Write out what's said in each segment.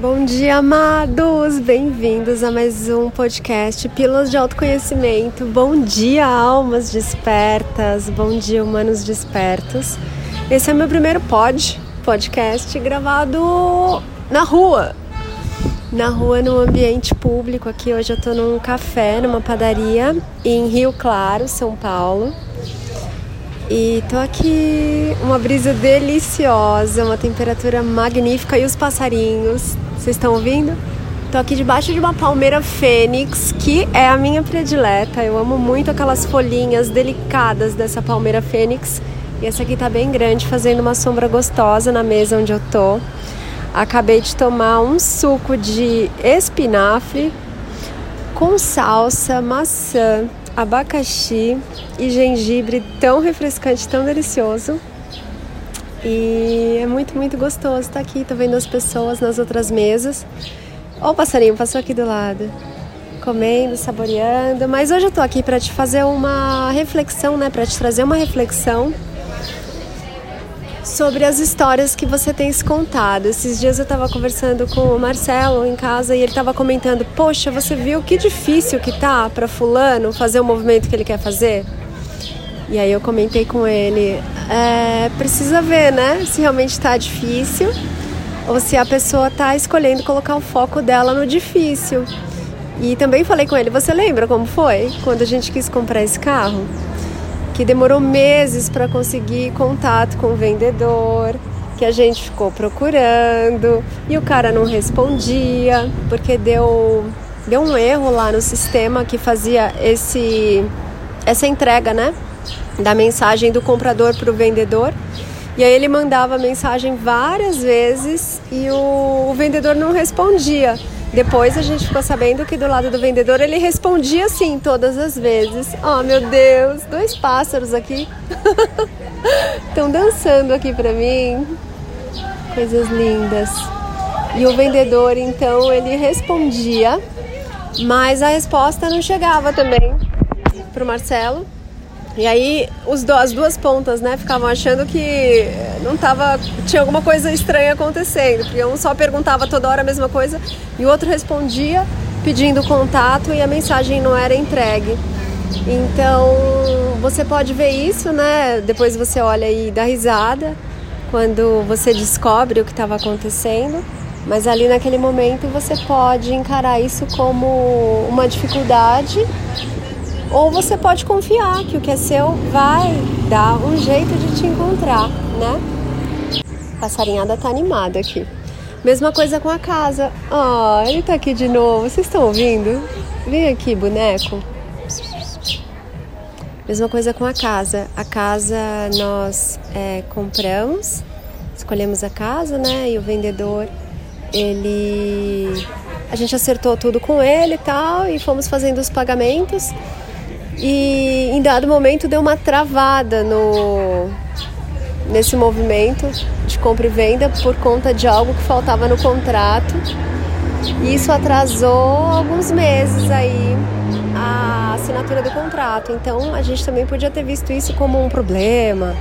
Bom dia, amados! Bem-vindos a mais um podcast Pílulas de Autoconhecimento. Bom dia, almas despertas. Bom dia, humanos despertos. Esse é meu primeiro pod, podcast gravado na rua. Na rua, no ambiente público. Aqui hoje eu tô num café, numa padaria em Rio Claro, São Paulo. E tô aqui, uma brisa deliciosa, uma temperatura magnífica e os passarinhos. Vocês estão ouvindo? Tô aqui debaixo de uma palmeira fênix, que é a minha predileta. Eu amo muito aquelas folhinhas delicadas dessa palmeira fênix. E essa aqui tá bem grande, fazendo uma sombra gostosa na mesa onde eu tô. Acabei de tomar um suco de espinafre com salsa, maçã, abacaxi e gengibre tão refrescante, tão delicioso. E é muito, muito gostoso estar aqui. Tô vendo as pessoas nas outras mesas. Ó, o passarinho passou aqui do lado, comendo, saboreando. Mas hoje eu tô aqui para te fazer uma reflexão, né? Para te trazer uma reflexão sobre as histórias que você tem se contado. Esses dias eu estava conversando com o Marcelo em casa e ele estava comentando: Poxa, você viu que difícil que tá para Fulano fazer o movimento que ele quer fazer? E aí eu comentei com ele: é, precisa ver, né? Se realmente está difícil ou se a pessoa está escolhendo colocar o foco dela no difícil. E também falei com ele: Você lembra como foi quando a gente quis comprar esse carro? que demorou meses para conseguir contato com o vendedor, que a gente ficou procurando e o cara não respondia porque deu deu um erro lá no sistema que fazia esse essa entrega, né, da mensagem do comprador para o vendedor. E aí ele mandava a mensagem várias vezes e o, o vendedor não respondia. Depois a gente ficou sabendo que do lado do vendedor ele respondia sim todas as vezes. Oh meu Deus, dois pássaros aqui estão dançando aqui para mim. Coisas lindas. E o vendedor então ele respondia, mas a resposta não chegava também para o Marcelo. E aí os do, as duas pontas, né, ficavam achando que não tava, tinha alguma coisa estranha acontecendo, porque um só perguntava toda hora a mesma coisa e o outro respondia pedindo contato e a mensagem não era entregue. Então, você pode ver isso, né? Depois você olha e dá risada quando você descobre o que estava acontecendo. Mas ali naquele momento você pode encarar isso como uma dificuldade ou você pode confiar que o que é seu vai dar um jeito de te encontrar, né? A passarinhada tá animada aqui. Mesma coisa com a casa. Ó, oh, ele tá aqui de novo. Vocês estão ouvindo? Vem aqui, boneco. Mesma coisa com a casa. A casa nós é, compramos, escolhemos a casa, né? E o vendedor, ele. A gente acertou tudo com ele e tal, e fomos fazendo os pagamentos e em dado momento deu uma travada no nesse movimento de compra e venda por conta de algo que faltava no contrato. E isso atrasou alguns meses aí a assinatura do contrato. Então a gente também podia ter visto isso como um problema,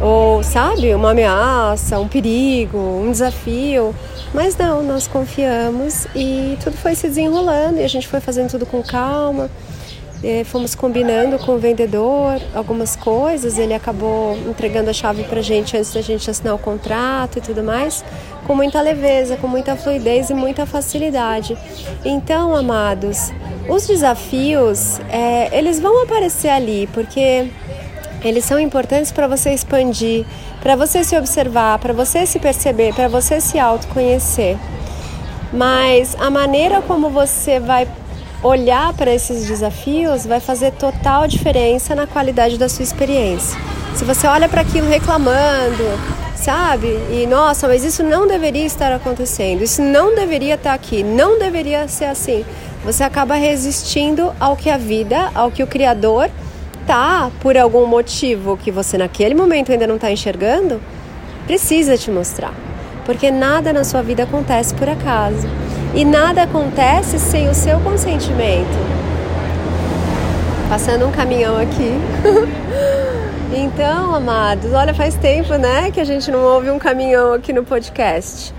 ou sabe, uma ameaça, um perigo, um desafio. Mas não, nós confiamos e tudo foi se desenrolando e a gente foi fazendo tudo com calma. É, fomos combinando com o vendedor algumas coisas, ele acabou entregando a chave para gente antes da gente assinar o contrato e tudo mais, com muita leveza, com muita fluidez e muita facilidade. Então, amados, os desafios, é, eles vão aparecer ali, porque eles são importantes para você expandir, para você se observar, para você se perceber, para você se autoconhecer. Mas a maneira como você vai olhar para esses desafios vai fazer total diferença na qualidade da sua experiência. Se você olha para aquilo reclamando, sabe? E nossa, mas isso não deveria estar acontecendo, isso não deveria estar aqui, não deveria ser assim. Você acaba resistindo ao que a vida, ao que o Criador tá, por algum motivo que você naquele momento ainda não está enxergando, precisa te mostrar. Porque nada na sua vida acontece por acaso. E nada acontece sem o seu consentimento. Passando um caminhão aqui. então, amados, olha, faz tempo, né, que a gente não ouve um caminhão aqui no podcast.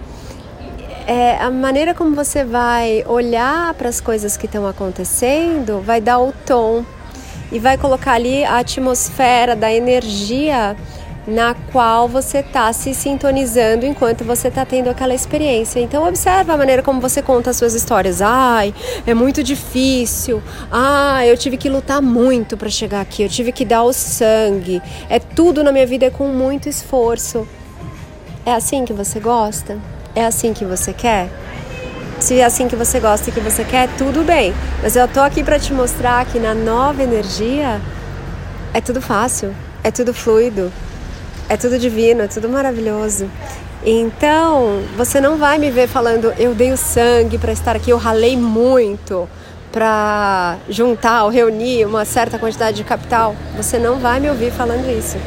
é, a maneira como você vai olhar para as coisas que estão acontecendo vai dar o tom e vai colocar ali a atmosfera da energia na qual você está se sintonizando enquanto você está tendo aquela experiência. Então observa a maneira como você conta as suas histórias. Ai, é muito difícil. Ah, eu tive que lutar muito para chegar aqui. Eu tive que dar o sangue. É tudo na minha vida com muito esforço. É assim que você gosta? É assim que você quer? Se é assim que você gosta e que você quer, tudo bem. Mas eu tô aqui para te mostrar que na nova energia é tudo fácil, é tudo fluido, é tudo divino, é tudo maravilhoso. Então, você não vai me ver falando, eu dei o sangue para estar aqui, eu ralei muito para juntar ou reunir uma certa quantidade de capital. Você não vai me ouvir falando isso.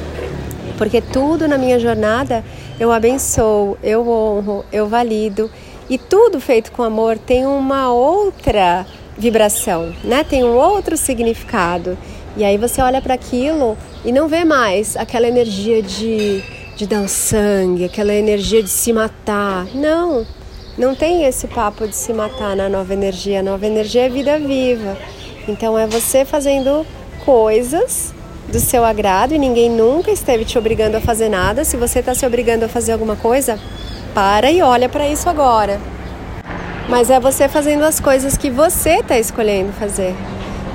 Porque tudo na minha jornada eu abençoo, eu honro, eu valido. E tudo feito com amor tem uma outra vibração, né? Tem um outro significado. E aí você olha para aquilo e não vê mais aquela energia de, de dar o sangue, aquela energia de se matar. Não, não tem esse papo de se matar na nova energia. A nova energia é vida viva. Então é você fazendo coisas do seu agrado e ninguém nunca esteve te obrigando a fazer nada. Se você está se obrigando a fazer alguma coisa, para e olha para isso agora. Mas é você fazendo as coisas que você está escolhendo fazer.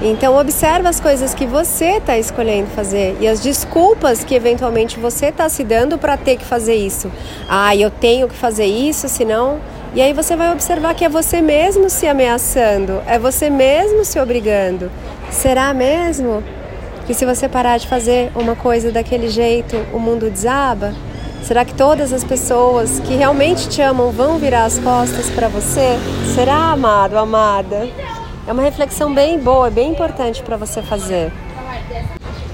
Então observa as coisas que você está escolhendo fazer e as desculpas que eventualmente você está se dando para ter que fazer isso. Ah, eu tenho que fazer isso, senão. E aí você vai observar que é você mesmo se ameaçando, é você mesmo se obrigando. Será mesmo que se você parar de fazer uma coisa daquele jeito, o mundo desaba? Será que todas as pessoas que realmente te amam vão virar as costas para você? Será, amado, amada? É uma reflexão bem boa, bem importante para você fazer.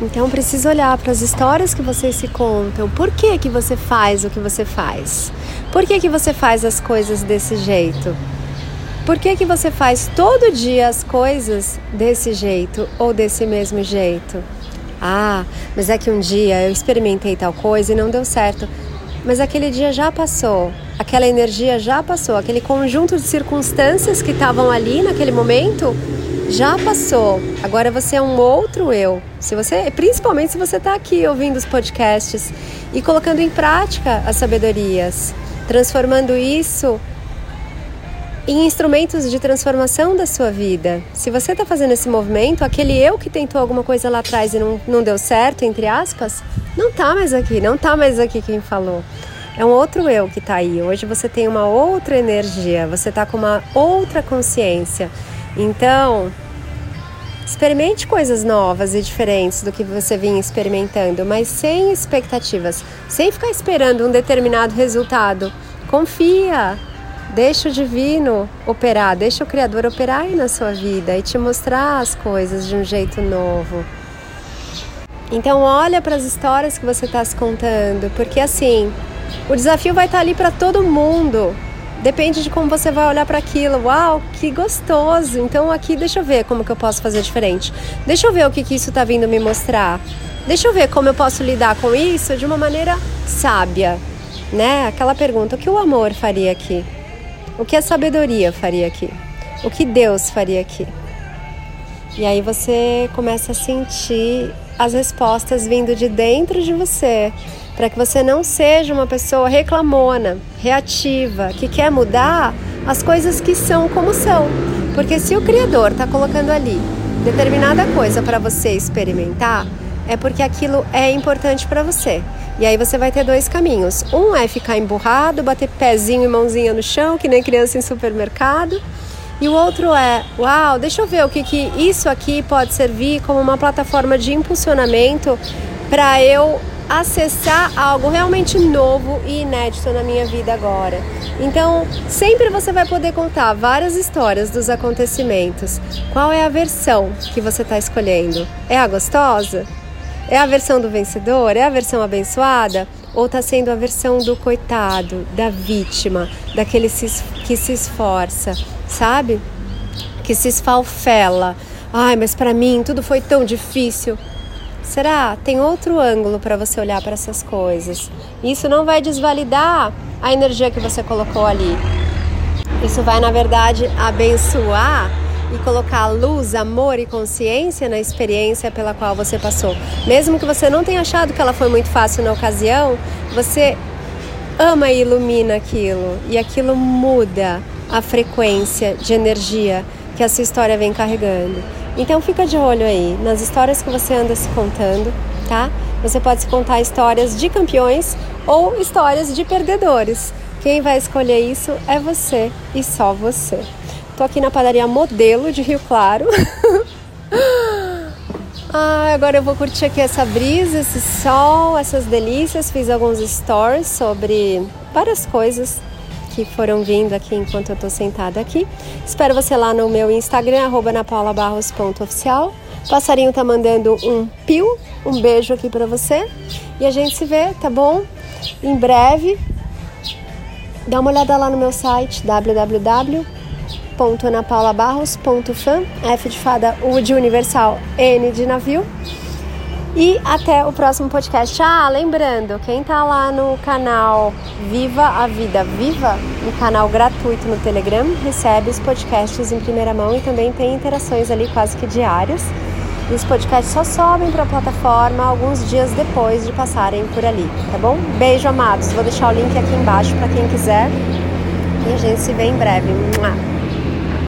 Então precisa olhar para as histórias que vocês se contam. Por que que você faz o que você faz? Por que que você faz as coisas desse jeito? Por que que você faz todo dia as coisas desse jeito ou desse mesmo jeito? Ah, mas é que um dia eu experimentei tal coisa e não deu certo. Mas aquele dia já passou aquela energia já passou, aquele conjunto de circunstâncias que estavam ali naquele momento já passou. Agora você é um outro eu. Se você, principalmente se você está aqui ouvindo os podcasts e colocando em prática as sabedorias, transformando isso em instrumentos de transformação da sua vida. Se você está fazendo esse movimento, aquele eu que tentou alguma coisa lá atrás e não, não deu certo, entre aspas, não está mais aqui, não está mais aqui quem falou. É um outro eu que está aí. Hoje você tem uma outra energia, você está com uma outra consciência. Então, experimente coisas novas e diferentes do que você vinha experimentando, mas sem expectativas, sem ficar esperando um determinado resultado. Confia, deixa o divino operar, deixa o Criador operar aí na sua vida e te mostrar as coisas de um jeito novo. Então olha para as histórias que você está se contando, porque assim o desafio vai estar ali para todo mundo. Depende de como você vai olhar para aquilo. Uau, que gostoso! Então aqui deixa eu ver como que eu posso fazer diferente. Deixa eu ver o que, que isso está vindo me mostrar. Deixa eu ver como eu posso lidar com isso de uma maneira sábia, né? Aquela pergunta: o que o amor faria aqui? O que a sabedoria faria aqui? O que Deus faria aqui? E aí você começa a sentir as respostas vindo de dentro de você para que você não seja uma pessoa reclamona, reativa, que quer mudar as coisas que são como são. Porque se o Criador está colocando ali determinada coisa para você experimentar, é porque aquilo é importante para você. E aí você vai ter dois caminhos. Um é ficar emburrado, bater pezinho e mãozinha no chão, que nem criança em supermercado. E o outro é, uau, deixa eu ver o que, que isso aqui pode servir como uma plataforma de impulsionamento para eu acessar algo realmente novo e inédito na minha vida agora. Então, sempre você vai poder contar várias histórias dos acontecimentos. Qual é a versão que você está escolhendo? É a gostosa? É a versão do vencedor? É a versão abençoada? Ou está sendo a versão do coitado, da vítima, daquele que se esforça, sabe? Que se esfalfela. Ai, mas para mim tudo foi tão difícil. Será? Tem outro ângulo para você olhar para essas coisas. Isso não vai desvalidar a energia que você colocou ali. Isso vai, na verdade, abençoar e colocar luz, amor e consciência na experiência pela qual você passou. Mesmo que você não tenha achado que ela foi muito fácil na ocasião, você ama e ilumina aquilo e aquilo muda a frequência de energia que a sua história vem carregando. Então fica de olho aí nas histórias que você anda se contando, tá? Você pode se contar histórias de campeões ou histórias de perdedores. Quem vai escolher isso é você e só você. Tô aqui na padaria Modelo de Rio Claro. ah, agora eu vou curtir aqui essa brisa, esse sol, essas delícias. Fiz alguns stories sobre várias coisas que foram vindo aqui enquanto eu tô sentada aqui. Espero você lá no meu Instagram, arroba napaulabarros.oficial. Passarinho tá mandando um pio, um beijo aqui para você. E a gente se vê, tá bom? Em breve. Dá uma olhada lá no meu site www.anapaulabarros.fan F de fada, U de universal, N de navio. E até o próximo podcast. Ah, lembrando, quem tá lá no canal Viva a Vida Viva, um canal gratuito no Telegram, recebe os podcasts em primeira mão e também tem interações ali quase que diárias. E os podcasts só sobem para a plataforma alguns dias depois de passarem por ali, tá bom? Beijo, amados. Vou deixar o link aqui embaixo para quem quiser. E a gente se vê em breve. Mua.